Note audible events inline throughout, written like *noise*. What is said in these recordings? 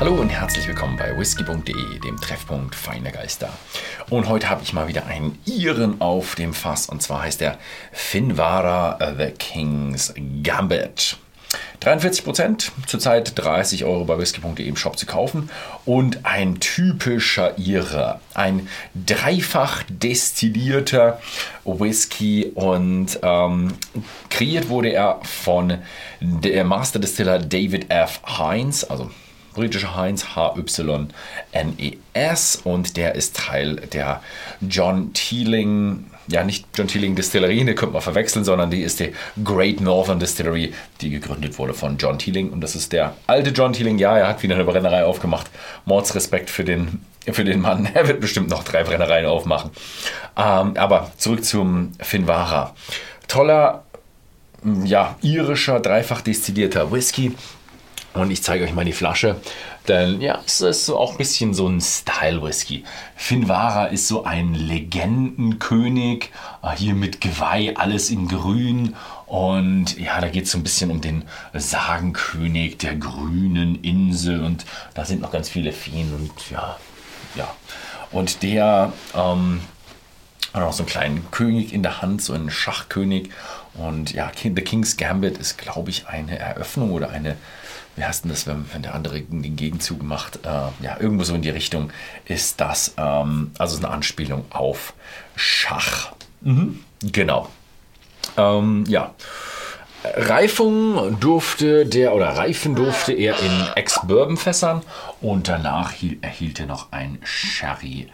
Hallo und herzlich willkommen bei whisky.de, dem Treffpunkt feiner Geister. Und heute habe ich mal wieder einen Iren auf dem Fass und zwar heißt der Finvara The King's Gambit. 43 Prozent, zurzeit 30 Euro bei whisky.de im Shop zu kaufen und ein typischer Ire, ein dreifach destillierter Whisky und ähm, kreiert wurde er von der Master Distiller David F. Hines, also britischer Heinz H-Y-N-E-S und der ist Teil der John Teeling, ja nicht John Teeling Distillerie, die könnte man verwechseln, sondern die ist die Great Northern Distillery, die gegründet wurde von John Teeling und das ist der alte John Teeling, ja, er hat wieder eine Brennerei aufgemacht, Mordsrespekt für den für den Mann. *laughs* Er wird bestimmt noch drei Brennereien aufmachen. Ähm, aber zurück zum Finvara. Toller, ja, irischer, dreifach destillierter Whisky und ich zeige euch mal die Flasche, denn ja, es ist auch ein bisschen so ein Style-Whisky. Finvara ist so ein Legendenkönig, äh, hier mit Geweih, alles in grün. Und ja, da geht es so ein bisschen um den Sagenkönig der grünen Insel. Und da sind noch ganz viele Feen und ja, ja. Und der ähm, hat auch so einen kleinen König in der Hand, so einen Schachkönig. Und ja, The King's Gambit ist, glaube ich, eine Eröffnung oder eine wie heißt denn das, wenn, wenn der andere den Gegenzug macht? Äh, ja, irgendwo so in die Richtung ist das, ähm, also eine Anspielung auf Schach. Mhm. Genau. Ähm, ja. Reifung durfte der oder reifen durfte er in Ex-Bourbon-Fässern und danach erhielt er noch ein Sherry-Finish.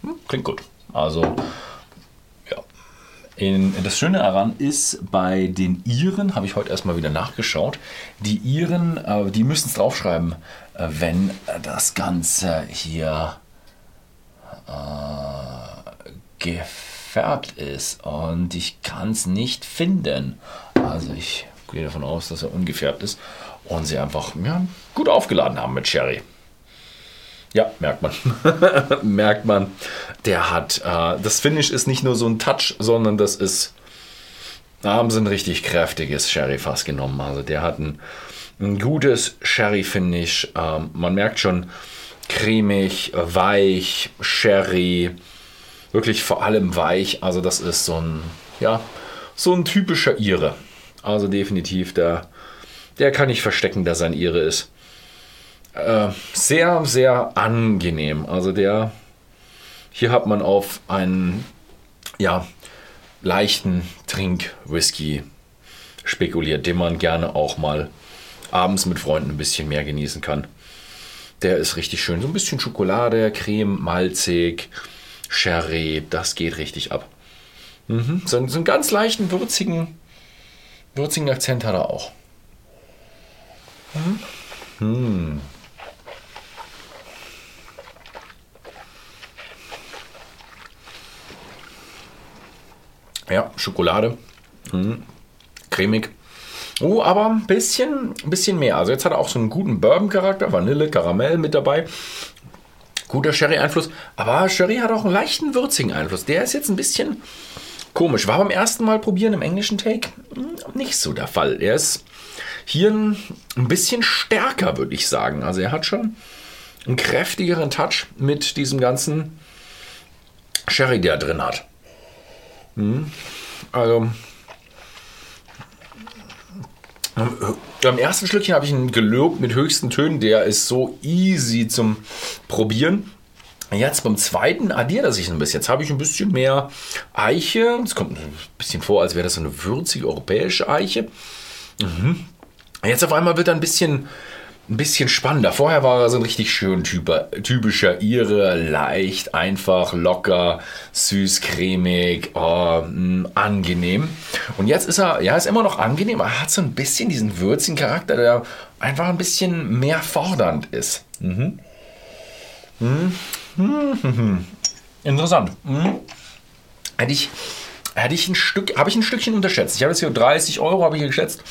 Hm, klingt gut. Also in, das Schöne daran ist, bei den Iren, habe ich heute erstmal wieder nachgeschaut, die Iren, äh, die müssen es draufschreiben, äh, wenn das Ganze hier äh, gefärbt ist. Und ich kann es nicht finden. Also ich gehe davon aus, dass er ungefärbt ist und sie einfach ja, gut aufgeladen haben mit Sherry. Ja, merkt man. *laughs* merkt man. Der hat, äh, das Finish ist nicht nur so ein Touch, sondern das ist, da haben sie ein richtig kräftiges Sherry-Fass genommen. Also der hat ein, ein gutes Sherry-Finish. Ähm, man merkt schon, cremig, weich, Sherry, wirklich vor allem weich. Also das ist so ein, ja, so ein typischer Ire. Also definitiv, der, der kann nicht verstecken, dass er ein Ire ist. Äh, sehr, sehr angenehm. Also der, hier hat man auf einen, ja, leichten Trink-Whisky spekuliert, den man gerne auch mal abends mit Freunden ein bisschen mehr genießen kann. Der ist richtig schön. So ein bisschen Schokolade, Creme, malzig, Sherry, das geht richtig ab. Mhm. So, so einen ganz leichten, würzigen, würzigen Akzent hat er auch. Mhm. Hm. Ja, Schokolade. Mhm. Cremig. Oh, aber ein bisschen, bisschen mehr. Also jetzt hat er auch so einen guten Bourbon-Charakter, Vanille, Karamell mit dabei. Guter Sherry-Einfluss. Aber Sherry hat auch einen leichten würzigen Einfluss. Der ist jetzt ein bisschen komisch. War beim ersten Mal probieren im englischen Take hm, nicht so der Fall. Er ist hier ein, ein bisschen stärker, würde ich sagen. Also er hat schon einen kräftigeren Touch mit diesem ganzen Sherry, der er drin hat. Hm. Also, beim ersten Schlückchen habe ich ihn gelobt mit höchsten Tönen. Der ist so easy zum Probieren. Jetzt beim zweiten addiert er sich ein bisschen. Jetzt habe ich ein bisschen mehr Eiche. Es kommt ein bisschen vor, als wäre das so eine würzige europäische Eiche. Mhm. Jetzt auf einmal wird er ein bisschen ein bisschen spannender. Vorher war er so ein richtig schön typischer Ire, leicht, einfach, locker, süß, cremig, oh, mh, angenehm. Und jetzt ist er, ja, ist immer noch angenehm, er hat so ein bisschen diesen würzigen Charakter, der einfach ein bisschen mehr fordernd ist. Mhm. Mhm. Mhm. Interessant. Mhm. Hätte ich hätte ich ein Stück, habe ich ein Stückchen unterschätzt. Ich habe jetzt hier 30 Euro, habe ich geschätzt.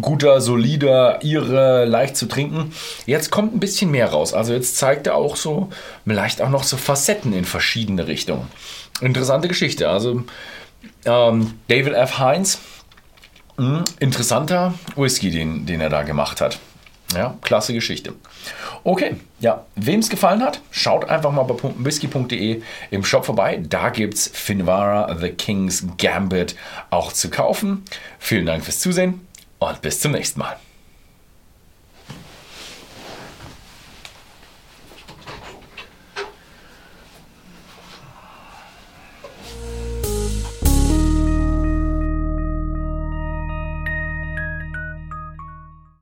Guter, solider, ihre, leicht zu trinken. Jetzt kommt ein bisschen mehr raus. Also jetzt zeigt er auch so, vielleicht auch noch so Facetten in verschiedene Richtungen. Interessante Geschichte. Also ähm, David F. Heinz, mh, hm, interessanter Whisky, den, den er da gemacht hat. Ja, klasse Geschichte. Okay, ja, wem es gefallen hat, schaut einfach mal bei whisky.de im Shop vorbei. Da gibt es Finvara The King's Gambit auch zu kaufen. Vielen Dank fürs Zusehen und bis zum nächsten Mal.